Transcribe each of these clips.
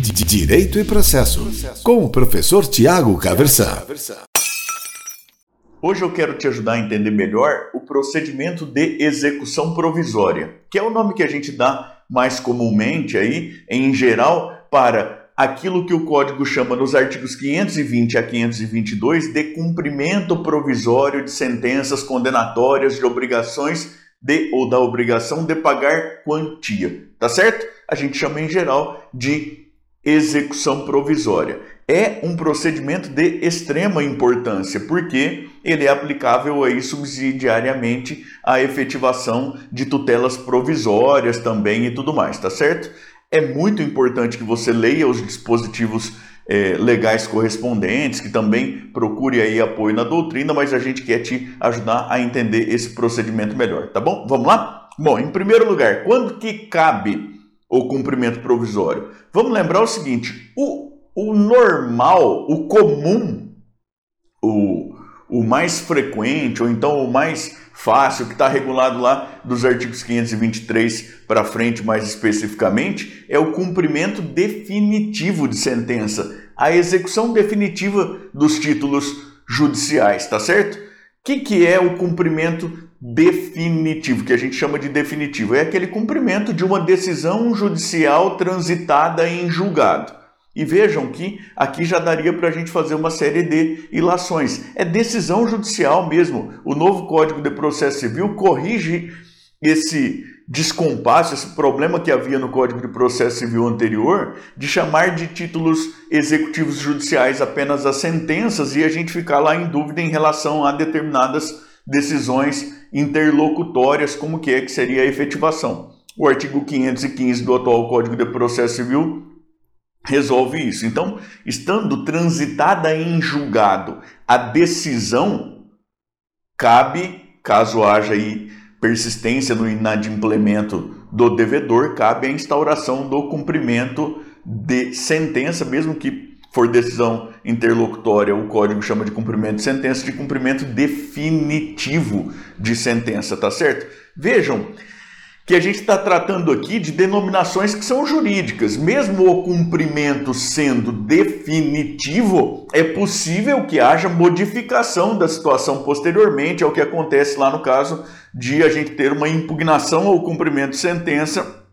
Direito e Processo, com o professor Tiago Caversan. Hoje eu quero te ajudar a entender melhor o procedimento de execução provisória, que é o nome que a gente dá mais comumente aí, em geral, para aquilo que o código chama nos artigos 520 a 522 de cumprimento provisório de sentenças condenatórias de obrigações de ou da obrigação de pagar quantia, tá certo? A gente chama em geral de execução provisória. É um procedimento de extrema importância, porque ele é aplicável aí subsidiariamente à efetivação de tutelas provisórias também e tudo mais, tá certo? É muito importante que você leia os dispositivos é, legais correspondentes, que também procure aí apoio na doutrina, mas a gente quer te ajudar a entender esse procedimento melhor, tá bom? Vamos lá? Bom, em primeiro lugar, quando que cabe o cumprimento provisório? Vamos lembrar o seguinte: o, o normal, o comum, o, o mais frequente, ou então o mais fácil, que está regulado lá dos artigos 523 para frente, mais especificamente, é o cumprimento definitivo de sentença, a execução definitiva dos títulos judiciais, tá certo? O que, que é o cumprimento definitivo, que a gente chama de definitivo? É aquele cumprimento de uma decisão judicial transitada em julgado. E vejam que aqui já daria para a gente fazer uma série de ilações. É decisão judicial mesmo. O novo Código de Processo Civil corrige esse descompasso, esse problema que havia no Código de Processo Civil anterior, de chamar de títulos executivos judiciais apenas as sentenças e a gente ficar lá em dúvida em relação a determinadas decisões interlocutórias, como que é que seria a efetivação. O artigo 515 do atual Código de Processo Civil resolve isso. Então, estando transitada em julgado a decisão, cabe, caso haja aí persistência no inadimplemento do devedor, cabe a instauração do cumprimento de sentença, mesmo que for decisão interlocutória, o código chama de cumprimento de sentença, de cumprimento definitivo de sentença, tá certo? Vejam, que a gente está tratando aqui de denominações que são jurídicas. Mesmo o cumprimento sendo definitivo, é possível que haja modificação da situação posteriormente ao que acontece lá no caso de a gente ter uma impugnação ao cumprimento de sentença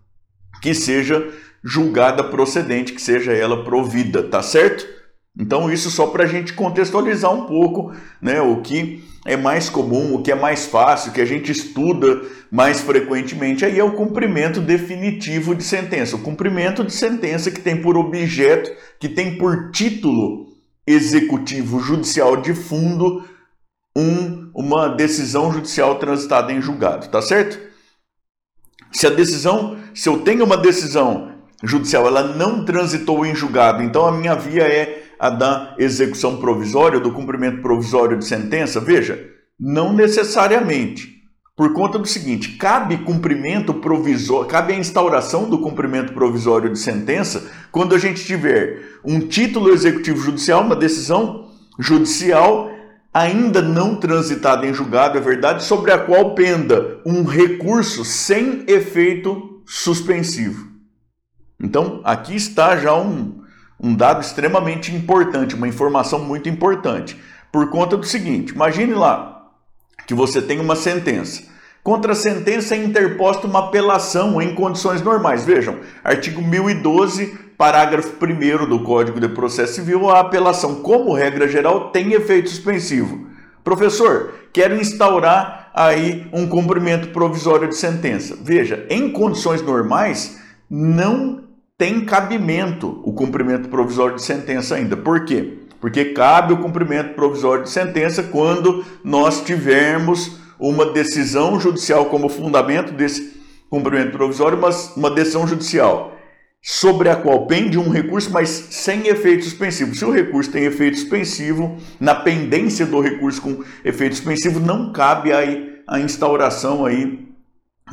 que seja julgada procedente, que seja ela provida, tá certo? Então, isso só para a gente contextualizar um pouco né, o que é mais comum, o que é mais fácil, o que a gente estuda mais frequentemente, aí é o cumprimento definitivo de sentença. O cumprimento de sentença que tem por objeto, que tem por título executivo judicial de fundo um, uma decisão judicial transitada em julgado, tá certo? Se a decisão, se eu tenho uma decisão judicial, ela não transitou em julgado, então a minha via é a da execução provisória, do cumprimento provisório de sentença? Veja, não necessariamente. Por conta do seguinte, cabe cumprimento provisório, cabe a instauração do cumprimento provisório de sentença quando a gente tiver um título executivo judicial, uma decisão judicial ainda não transitada em julgado, é verdade, sobre a qual penda um recurso sem efeito suspensivo. Então, aqui está já um, um dado extremamente importante, uma informação muito importante, por conta do seguinte: imagine lá que você tem uma sentença. Contra a sentença é interposta uma apelação em condições normais. Vejam, artigo 1012, parágrafo 1 do Código de Processo Civil, a apelação, como regra geral, tem efeito suspensivo. Professor, quero instaurar aí um cumprimento provisório de sentença. Veja, em condições normais, não tem cabimento o cumprimento provisório de sentença ainda. Por quê? Porque cabe o cumprimento provisório de sentença quando nós tivermos uma decisão judicial como fundamento desse cumprimento provisório, mas uma decisão judicial sobre a qual pende um recurso, mas sem efeito suspensivo. Se o recurso tem efeito suspensivo, na pendência do recurso com efeito suspensivo, não cabe aí a instauração aí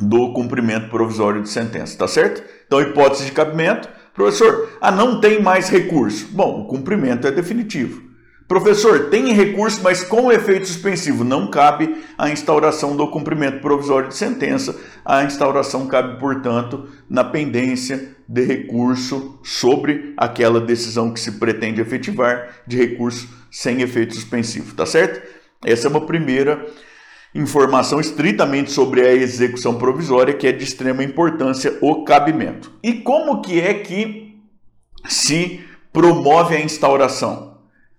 do cumprimento provisório de sentença, tá certo? Então, hipótese de cabimento, professor, ah, não tem mais recurso. Bom, o cumprimento é definitivo. Professor, tem recurso, mas com efeito suspensivo. Não cabe a instauração do cumprimento provisório de sentença. A instauração cabe, portanto, na pendência de recurso sobre aquela decisão que se pretende efetivar, de recurso sem efeito suspensivo, tá certo? Essa é uma primeira informação estritamente sobre a execução provisória, que é de extrema importância o cabimento. E como que é que se promove a instauração?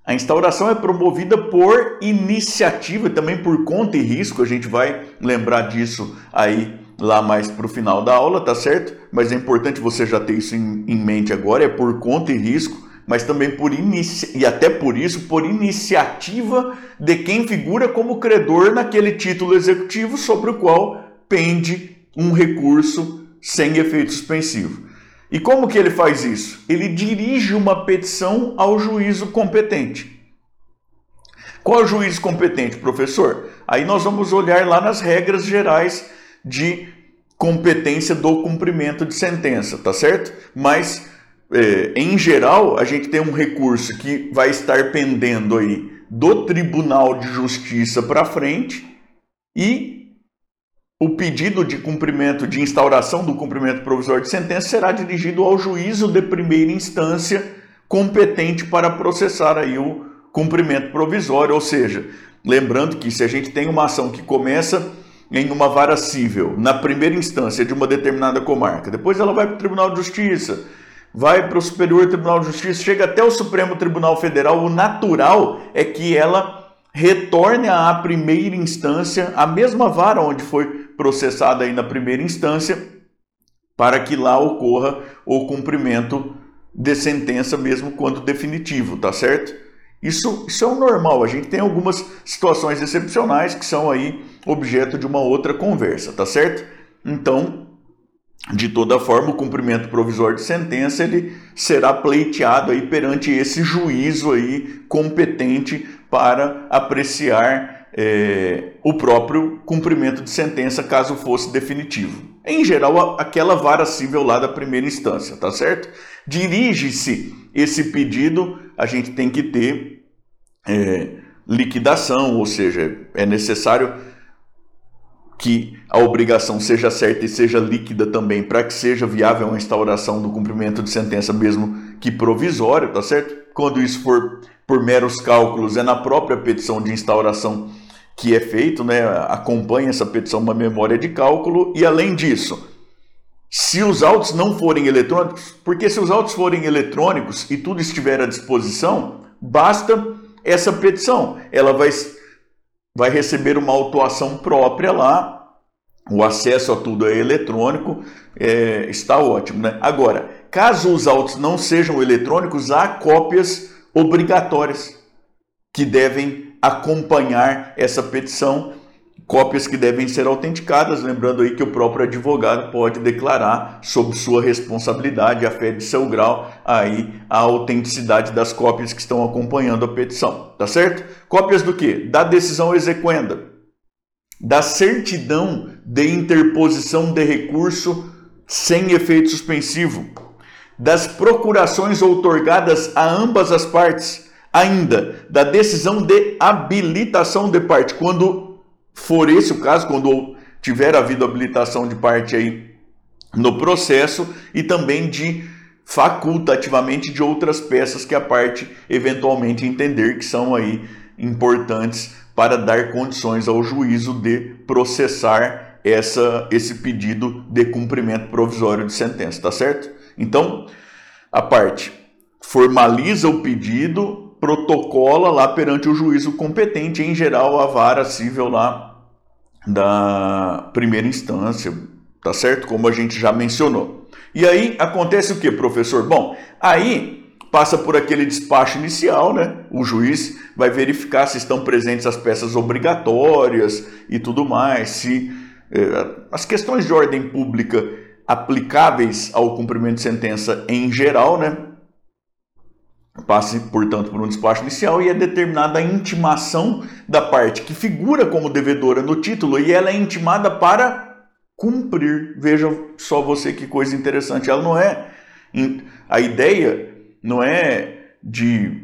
A instauração é promovida por iniciativa, também por conta e risco, a gente vai lembrar disso aí lá mais para o final da aula, tá certo? Mas é importante você já ter isso em, em mente agora, é por conta e risco, mas também por inici... e até por isso por iniciativa de quem figura como credor naquele título executivo sobre o qual pende um recurso sem efeito suspensivo. E como que ele faz isso? Ele dirige uma petição ao juízo competente. Qual é o juiz competente, professor? Aí nós vamos olhar lá nas regras gerais de competência do cumprimento de sentença, tá certo? Mas, é, em geral, a gente tem um recurso que vai estar pendendo aí do Tribunal de Justiça para frente e o pedido de cumprimento, de instauração do cumprimento provisório de sentença será dirigido ao juízo de primeira instância competente para processar aí o cumprimento provisório, ou seja, lembrando que se a gente tem uma ação que começa em uma vara civil, na primeira instância de uma determinada comarca. Depois ela vai para o Tribunal de Justiça, vai para o Superior Tribunal de Justiça, chega até o Supremo Tribunal Federal. O natural é que ela retorne à primeira instância, a mesma vara onde foi processada aí na primeira instância, para que lá ocorra o cumprimento de sentença mesmo quando definitivo, tá certo? Isso, isso é o normal. A gente tem algumas situações excepcionais que são aí objeto de uma outra conversa, tá certo? Então, de toda forma, o cumprimento provisório de sentença ele será pleiteado aí perante esse juízo aí competente para apreciar é, o próprio cumprimento de sentença caso fosse definitivo. Em geral, aquela vara civil lá da primeira instância, tá certo? Dirige-se esse pedido, a gente tem que ter é, liquidação, ou seja, é necessário que a obrigação seja certa e seja líquida também para que seja viável a instauração do cumprimento de sentença, mesmo que provisória, tá certo? Quando isso for por meros cálculos, é na própria petição de instauração que é feito, né? Acompanha essa petição uma memória de cálculo e além disso, se os autos não forem eletrônicos, porque se os autos forem eletrônicos e tudo estiver à disposição, basta essa petição. Ela vai, vai receber uma autuação própria lá, o acesso a tudo é eletrônico, é, está ótimo. Né? Agora, caso os autos não sejam eletrônicos, há cópias obrigatórias que devem acompanhar essa petição cópias que devem ser autenticadas, lembrando aí que o próprio advogado pode declarar sob sua responsabilidade, a fé de seu grau, aí a autenticidade das cópias que estão acompanhando a petição, tá certo? Cópias do que? Da decisão exequenda, da certidão de interposição de recurso sem efeito suspensivo, das procurações outorgadas a ambas as partes, ainda da decisão de habilitação de parte, quando for esse o caso, quando tiver havido habilitação de parte aí no processo e também de facultativamente de outras peças que a parte eventualmente entender que são aí importantes para dar condições ao juízo de processar essa, esse pedido de cumprimento provisório de sentença, tá certo? Então, a parte formaliza o pedido, protocola lá perante o juízo competente, em geral a vara civil lá da primeira instância, tá certo? Como a gente já mencionou. E aí acontece o que, professor? Bom, aí passa por aquele despacho inicial, né? O juiz vai verificar se estão presentes as peças obrigatórias e tudo mais, se eh, as questões de ordem pública aplicáveis ao cumprimento de sentença em geral, né? Passe, portanto, por um despacho inicial e é determinada a intimação da parte que figura como devedora no título e ela é intimada para cumprir. Veja só você que coisa interessante. Ela não é. A ideia não é de,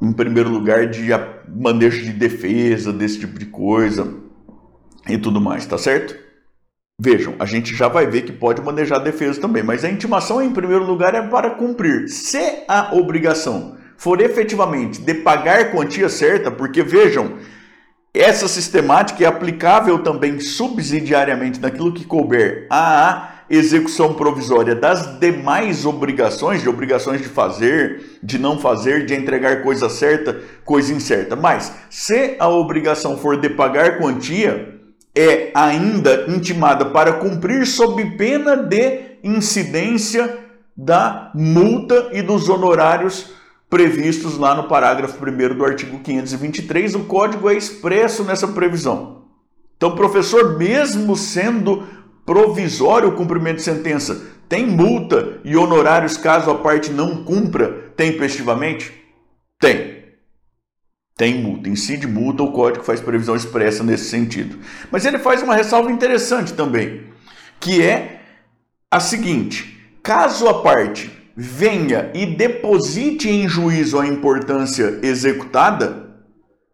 em primeiro lugar, de manejo de defesa, desse tipo de coisa e tudo mais, tá certo? Vejam, a gente já vai ver que pode manejar a defesa também, mas a intimação, em primeiro lugar, é para cumprir. Se a obrigação for efetivamente de pagar quantia certa, porque vejam, essa sistemática é aplicável também subsidiariamente naquilo que couber à execução provisória das demais obrigações, de obrigações de fazer, de não fazer, de entregar coisa certa, coisa incerta. Mas se a obrigação for de pagar quantia, é ainda intimada para cumprir sob pena de incidência da multa e dos honorários previstos lá no parágrafo 1 do artigo 523. O código é expresso nessa previsão. Então, professor, mesmo sendo provisório o cumprimento de sentença, tem multa e honorários caso a parte não cumpra tempestivamente? Tem. Tem multa, incide multa, o código faz previsão expressa nesse sentido. Mas ele faz uma ressalva interessante também, que é a seguinte: caso a parte venha e deposite em juízo a importância executada,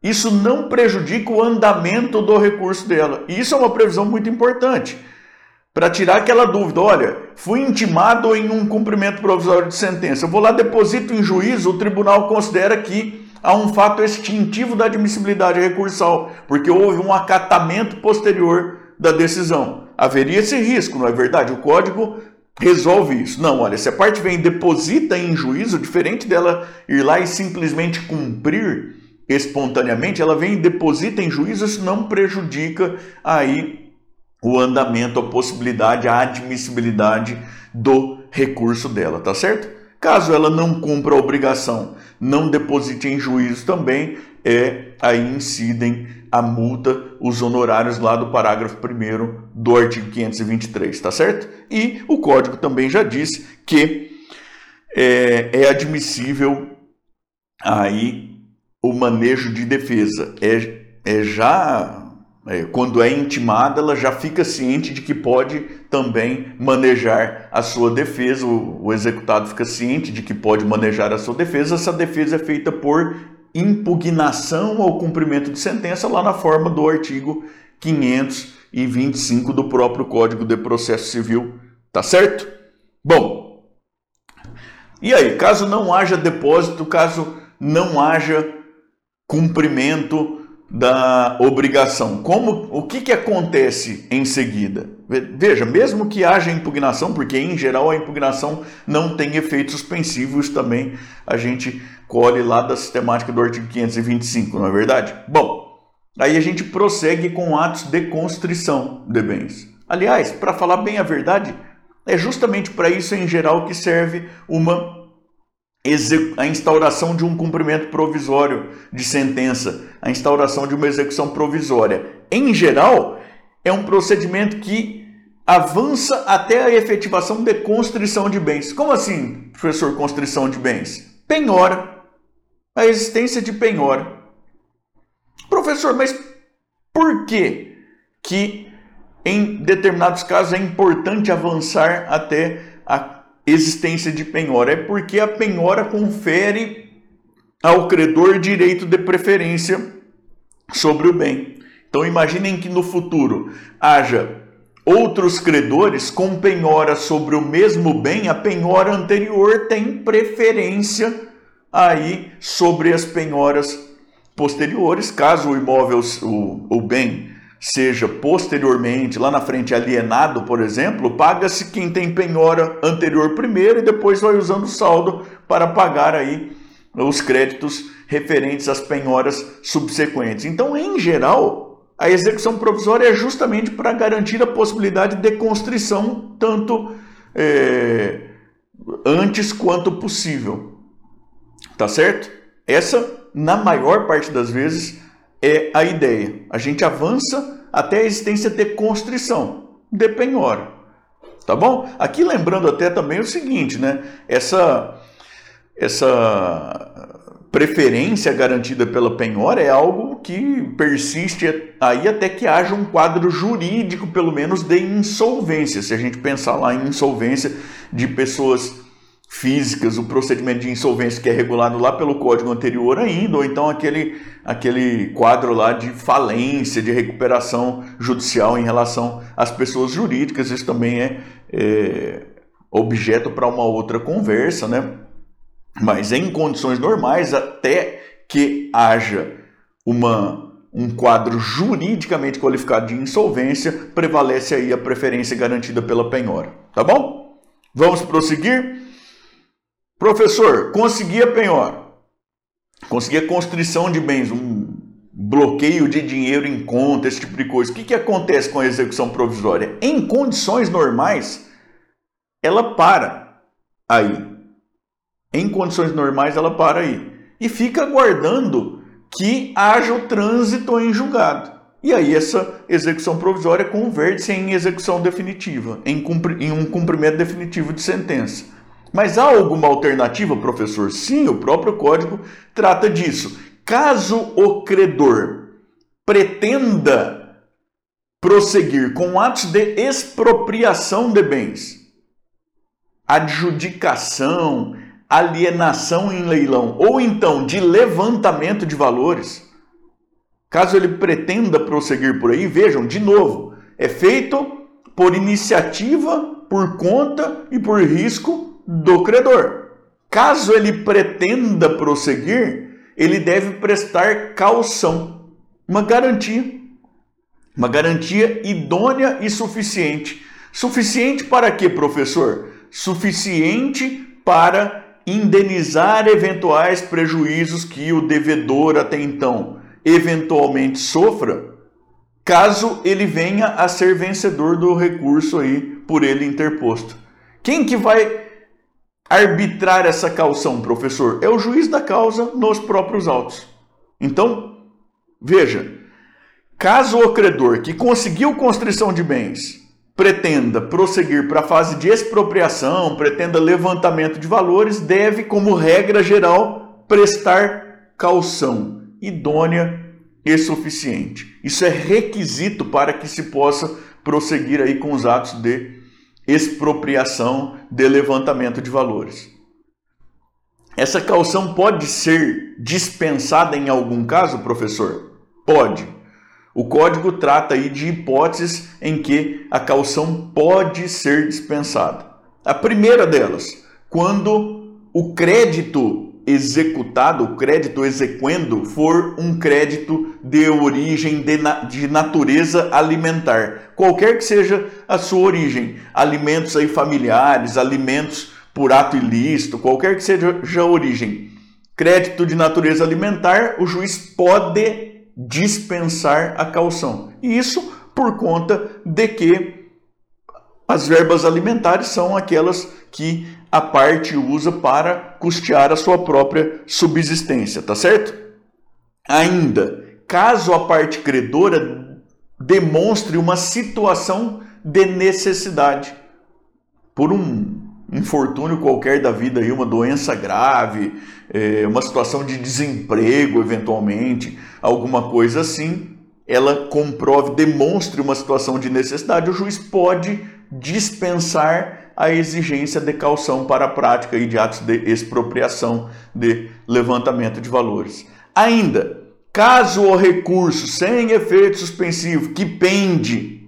isso não prejudica o andamento do recurso dela. E isso é uma previsão muito importante. Para tirar aquela dúvida, olha, fui intimado em um cumprimento provisório de sentença. Eu vou lá, deposito em juízo, o tribunal considera que há um fato extintivo da admissibilidade recursal, porque houve um acatamento posterior da decisão. Haveria esse risco, não é verdade? O código resolve isso. Não, olha, se a parte vem e deposita em juízo, diferente dela ir lá e simplesmente cumprir espontaneamente, ela vem e deposita em juízo, isso não prejudica aí o andamento, a possibilidade, a admissibilidade do recurso dela, tá certo? Caso ela não cumpra a obrigação não deposite em juízo também, é aí incidem a multa, os honorários lá do parágrafo 1 do artigo 523, tá certo? E o código também já diz que é, é admissível aí o manejo de defesa. É, é já quando é intimada, ela já fica ciente de que pode também manejar a sua defesa. O, o, executado fica ciente de que pode manejar a sua defesa. Essa defesa é feita por impugnação ao cumprimento de sentença, lá na forma do artigo 525 do próprio Código de Processo Civil. Tá certo? Bom, e aí, caso não haja depósito, caso não haja cumprimento da obrigação. Como o que, que acontece em seguida? Veja, mesmo que haja impugnação, porque em geral a impugnação não tem efeito suspensivo, isso também a gente colhe lá da sistemática do artigo 525, não é verdade? Bom, aí a gente prossegue com atos de constrição de bens. Aliás, para falar bem a verdade, é justamente para isso em geral que serve uma a instauração de um cumprimento provisório de sentença, a instauração de uma execução provisória. Em geral, é um procedimento que avança até a efetivação de constrição de bens. Como assim, professor, constrição de bens? Penhora. A existência de penhora. Professor, mas por que que em determinados casos é importante avançar até existência de penhora? É porque a penhora confere ao credor direito de preferência sobre o bem. Então imaginem que no futuro haja outros credores com penhora sobre o mesmo bem, a penhora anterior tem preferência aí sobre as penhoras posteriores, caso o imóvel, o, o bem seja posteriormente, lá na frente, alienado, por exemplo, paga-se quem tem penhora anterior primeiro e depois vai usando o saldo para pagar aí os créditos referentes às penhoras subsequentes. Então, em geral, a execução provisória é justamente para garantir a possibilidade de constrição tanto é, antes quanto possível. Tá certo? Essa, na maior parte das vezes, é a ideia. A gente avança até a existência de constrição, de penhora. Tá bom? Aqui lembrando até também o seguinte, né? Essa, essa preferência garantida pela penhora é algo que persiste aí até que haja um quadro jurídico, pelo menos, de insolvência. Se a gente pensar lá em insolvência de pessoas físicas, o procedimento de insolvência que é regulado lá pelo código anterior ainda, ou então aquele, aquele quadro lá de falência, de recuperação judicial em relação às pessoas jurídicas, isso também é, é objeto para uma outra conversa, né? Mas em condições normais, até que haja uma, um quadro juridicamente qualificado de insolvência, prevalece aí a preferência garantida pela penhora, tá bom? Vamos prosseguir? Professor, consegui a penhora, constrição de bens, um bloqueio de dinheiro em conta, esse tipo de coisa. O que, que acontece com a execução provisória? Em condições normais, ela para aí. Em condições normais, ela para aí. E fica aguardando que haja o trânsito em julgado. E aí essa execução provisória converte-se em execução definitiva, em, em um cumprimento definitivo de sentença. Mas há alguma alternativa, professor? Sim, o próprio código trata disso. Caso o credor pretenda prosseguir com atos de expropriação de bens, adjudicação, alienação em leilão ou então de levantamento de valores, caso ele pretenda prosseguir por aí, vejam, de novo, é feito por iniciativa, por conta e por risco do credor. Caso ele pretenda prosseguir, ele deve prestar caução, uma garantia. Uma garantia idônea e suficiente. Suficiente para quê, professor? Suficiente para indenizar eventuais prejuízos que o devedor até então eventualmente sofra, caso ele venha a ser vencedor do recurso aí por ele interposto. Quem que vai arbitrar essa caução, professor? É o juiz da causa nos próprios autos. Então, veja, caso o credor que conseguiu constrição de bens pretenda prosseguir para a fase de expropriação, pretenda levantamento de valores, deve, como regra geral, prestar caução idônea e suficiente. Isso é requisito para que se possa prosseguir aí com os atos de expropriação de levantamento de valores. Essa caução pode ser dispensada em algum caso, professor? Pode. O código trata aí de hipóteses em que a caução pode ser dispensada. A primeira delas, quando o crédito executado, o crédito exequendo, for um crédito de origem de, na, de, natureza alimentar, qualquer que seja a sua origem, alimentos aí familiares, alimentos por ato ilícito, qualquer que seja a origem, crédito de natureza alimentar, o juiz pode dispensar a caução. E isso por conta de que as verbas alimentares são aquelas que a parte usa para custear a sua própria subsistência, tá certo? Ainda, caso a parte credora demonstre uma situação de necessidade, por um infortúnio qualquer da vida, aí, uma doença grave, é, uma situação de desemprego, eventualmente, alguma coisa assim, ela comprove, demonstre uma situação de necessidade, o juiz pode dispensar a exigência de calção para a prática de atos de expropriação de levantamento de valores. Ainda, caso o recurso sem efeito suspensivo que pende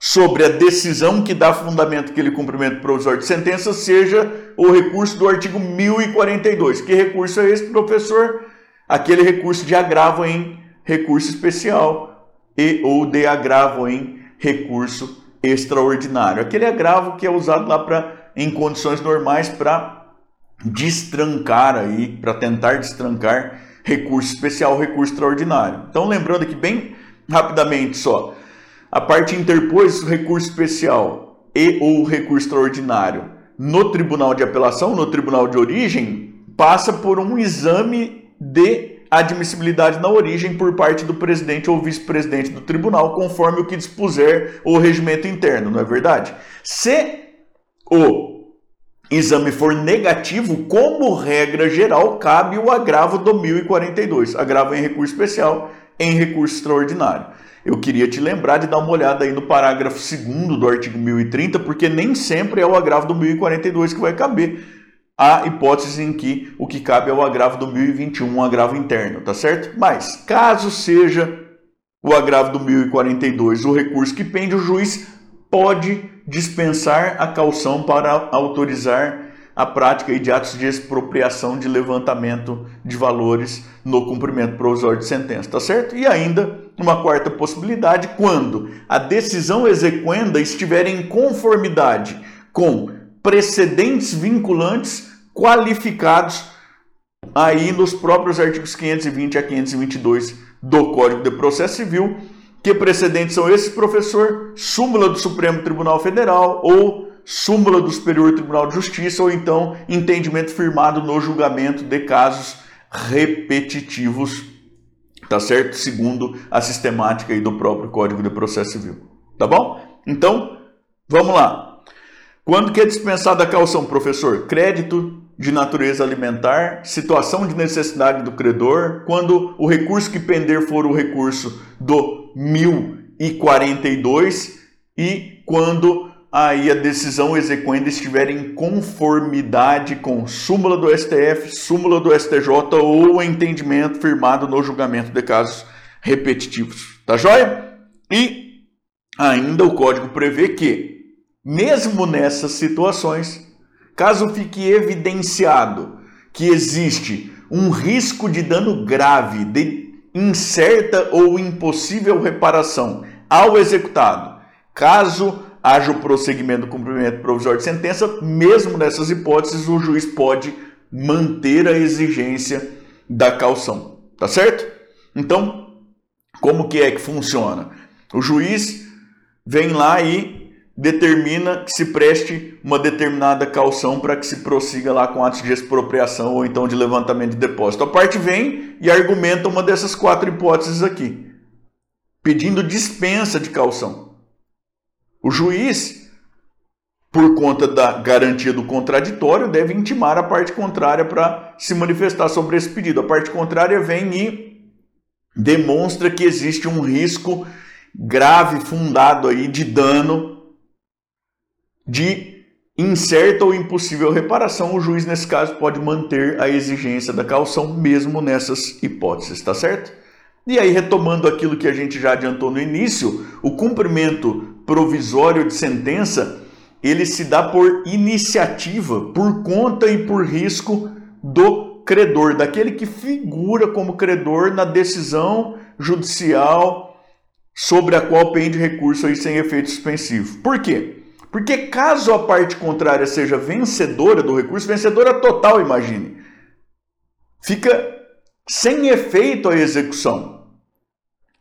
sobre a decisão que dá fundamento àquele cumprimento provisório de sentença seja o recurso do artigo 1042. Que recurso é esse, professor? Aquele recurso de agravo em recurso especial e ou de agravo em recurso extraordinário. Aquele agravo que é usado lá para em condições normais para destrancar aí, para tentar destrancar recurso especial, recurso extraordinário. Então lembrando aqui bem rapidamente só, a parte interpôs recurso especial e ou recurso extraordinário no tribunal de apelação, no tribunal de origem, passa por um exame de admissibilidade na origem por parte do presidente ou vice-presidente do tribunal, conforme o que dispuser o regimento interno, não é verdade? Se o exame for negativo, como regra geral, cabe o agravo do 1042, agravo em recurso especial, em recurso extraordinário. Eu queria te lembrar de dar uma olhada aí no parágrafo 2 do artigo 1030, porque nem sempre é o agravo do 1042 que vai caber. Há hipóteses em que o que cabe é o agravo do 1021, um agravo interno, tá certo? Mas, caso seja o agravo do 1042 o recurso que pende, o juiz pode dispensar a calção para autorizar a prática de atos de expropriação de levantamento de valores no cumprimento provisório de sentença, tá certo? E ainda uma quarta possibilidade, quando a decisão exequenda estiver em conformidade com precedentes vinculantes qualificados aí nos próprios artigos 520 a 522 do Código de Processo Civil. Que precedentes são esses, professor? Súmula do Supremo Tribunal Federal ou súmula do Superior Tribunal de Justiça ou então entendimento firmado no julgamento de casos repetitivos, tá certo? Segundo a sistemática aí do próprio Código de Processo Civil. Tá bom? Então, vamos lá. Quando que é dispensada a calção, professor? Crédito de natureza alimentar, situação de necessidade do credor, quando o recurso que pender for o recurso do 1042 e quando aí a decisão exequenda estiver em conformidade com súmula do STF, súmula do STJ ou entendimento firmado no julgamento de casos repetitivos. Tá joia? E ainda o código prevê que mesmo nessas situações, caso fique evidenciado que existe um risco de dano grave, de incerta ou impossível reparação ao executado, caso haja o prosseguimento do cumprimento provisório de sentença, mesmo nessas hipóteses, o juiz pode manter a exigência da calção, tá certo? Então, como que é que funciona? O juiz vem lá e determina que se preste uma determinada calção para que se prossiga lá com atos de expropriação ou então de levantamento de depósito. A parte vem e argumenta uma dessas quatro hipóteses aqui, pedindo dispensa de calção. O juiz, por conta da garantia do contraditório, deve intimar a parte contrária para se manifestar sobre esse pedido. A parte contrária vem e demonstra que existe um risco grave fundado aí de dano de incerta ou impossível reparação, o juiz, nesse caso, pode manter a exigência da calção, mesmo nessas hipóteses, tá certo? E aí, retomando aquilo que a gente já adiantou no início, o cumprimento provisório de sentença ele se dá por iniciativa, por conta e por risco do credor, daquele que figura como credor na decisão judicial sobre a qual pende recurso aí sem efeito suspensivo. Por quê? Porque caso a parte contrária seja vencedora do recurso, vencedora total, imagine, fica sem efeito a execução.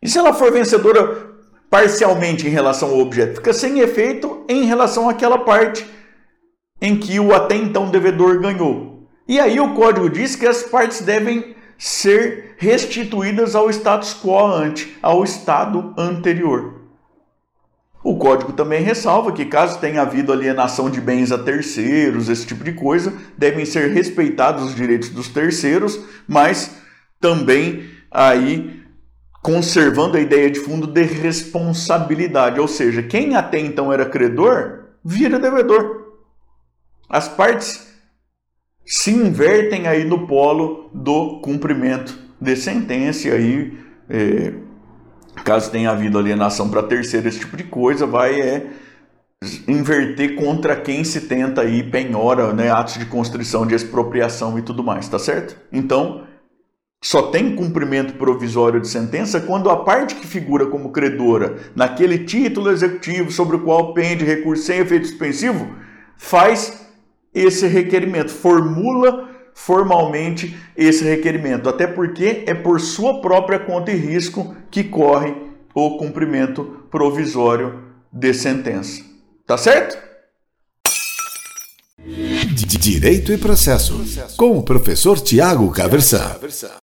E se ela for vencedora parcialmente em relação ao objeto, fica sem efeito em relação àquela parte em que o até então devedor ganhou. E aí o código diz que as partes devem ser restituídas ao status quo ante, ao estado anterior. O código também ressalva que, caso tenha havido alienação de bens a terceiros, esse tipo de coisa, devem ser respeitados os direitos dos terceiros, mas também aí conservando a ideia de fundo de responsabilidade, ou seja, quem até então era credor vira devedor. As partes se invertem aí no polo do cumprimento de sentença e aí é, caso tenha havido alienação para terceiro, esse tipo de coisa, vai é, inverter contra quem se tenta aí penhora, né, atos de constrição, de expropriação e tudo mais, tá certo? Então, só tem cumprimento provisório de sentença quando a parte que figura como credora naquele título executivo sobre o qual pende recurso sem efeito suspensivo faz esse requerimento, formula formalmente esse requerimento, até porque é por sua própria conta e risco que corre o cumprimento provisório de sentença. Tá certo? Direito e processo, com o professor Tiago Caversan.